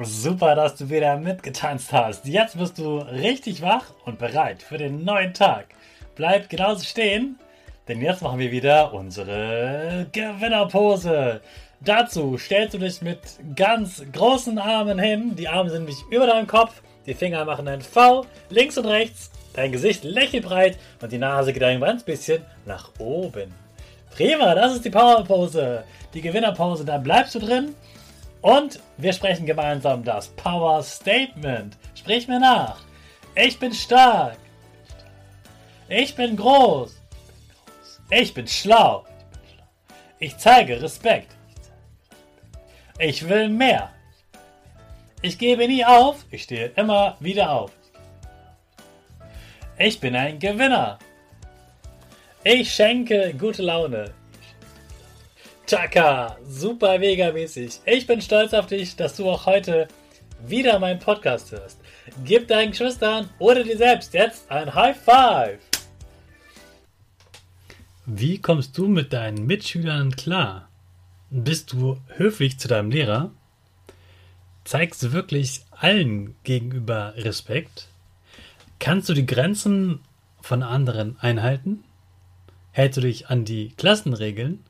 Super, dass du wieder mitgetanzt hast. Jetzt bist du richtig wach und bereit für den neuen Tag. Bleib genauso stehen, denn jetzt machen wir wieder unsere Gewinnerpose. Dazu stellst du dich mit ganz großen Armen hin. Die Arme sind nicht über deinem Kopf. Die Finger machen ein V links und rechts. Dein Gesicht lächelt breit und die Nase geht ein ganz bisschen nach oben. Prima, das ist die Powerpose. Die Gewinnerpose, da bleibst du drin und wir sprechen gemeinsam das Power Statement. Sprich mir nach. Ich bin stark. Ich bin groß. Ich bin schlau. Ich zeige Respekt. Ich will mehr. Ich gebe nie auf. Ich stehe immer wieder auf. Ich bin ein Gewinner. Ich schenke gute Laune. Chaka, super mega mäßig. Ich bin stolz auf dich, dass du auch heute wieder meinen Podcast hörst. Gib deinen Geschwistern oder dir selbst jetzt ein High Five. Wie kommst du mit deinen Mitschülern klar? Bist du höflich zu deinem Lehrer? Zeigst du wirklich allen gegenüber Respekt? Kannst du die Grenzen von anderen einhalten? Hältst du dich an die Klassenregeln?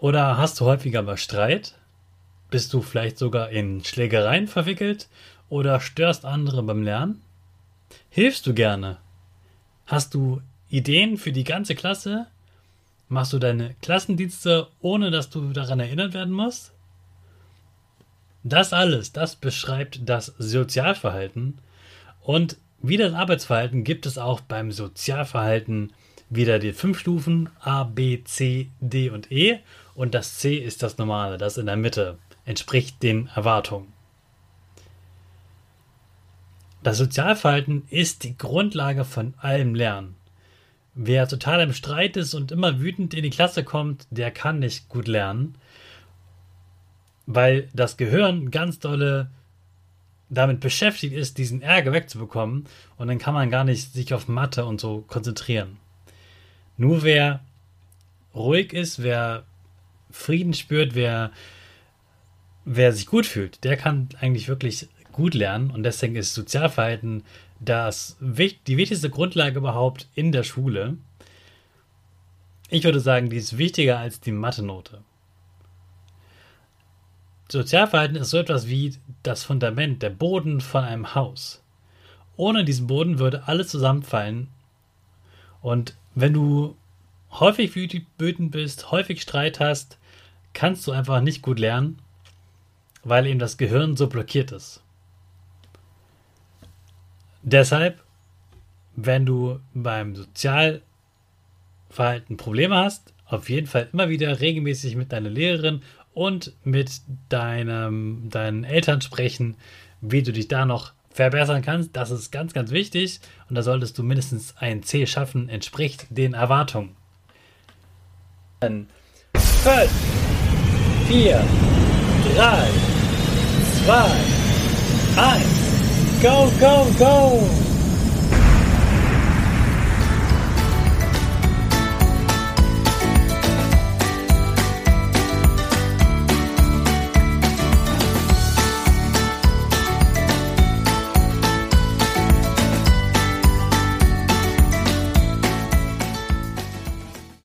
Oder hast du häufiger mal Streit? Bist du vielleicht sogar in Schlägereien verwickelt oder störst andere beim Lernen? Hilfst du gerne? Hast du Ideen für die ganze Klasse? Machst du deine Klassendienste, ohne dass du daran erinnert werden musst? Das alles, das beschreibt das Sozialverhalten. Und wie das Arbeitsverhalten gibt es auch beim Sozialverhalten wieder die fünf Stufen A, B, C, D und E und das C ist das Normale, das in der Mitte, entspricht den Erwartungen. Das Sozialverhalten ist die Grundlage von allem Lernen. Wer total im Streit ist und immer wütend in die Klasse kommt, der kann nicht gut lernen, weil das Gehirn ganz dolle damit beschäftigt ist, diesen Ärger wegzubekommen und dann kann man gar nicht sich auf Mathe und so konzentrieren. Nur wer ruhig ist, wer Frieden spürt, wer, wer sich gut fühlt, der kann eigentlich wirklich gut lernen und deswegen ist Sozialverhalten das, die wichtigste Grundlage überhaupt in der Schule. Ich würde sagen, die ist wichtiger als die Mathe-Note. Sozialverhalten ist so etwas wie das Fundament, der Boden von einem Haus. Ohne diesen Boden würde alles zusammenfallen. Und wenn du häufig wütend bist, häufig Streit hast, kannst du einfach nicht gut lernen, weil eben das Gehirn so blockiert ist. Deshalb, wenn du beim Sozialverhalten Probleme hast, auf jeden Fall immer wieder regelmäßig mit deiner Lehrerin und mit deinem, deinen Eltern sprechen, wie du dich da noch verbessern kannst. Das ist ganz, ganz wichtig und da solltest du mindestens ein C schaffen, entspricht den Erwartungen. 5, 4, 3, 2, 1, go, go, go!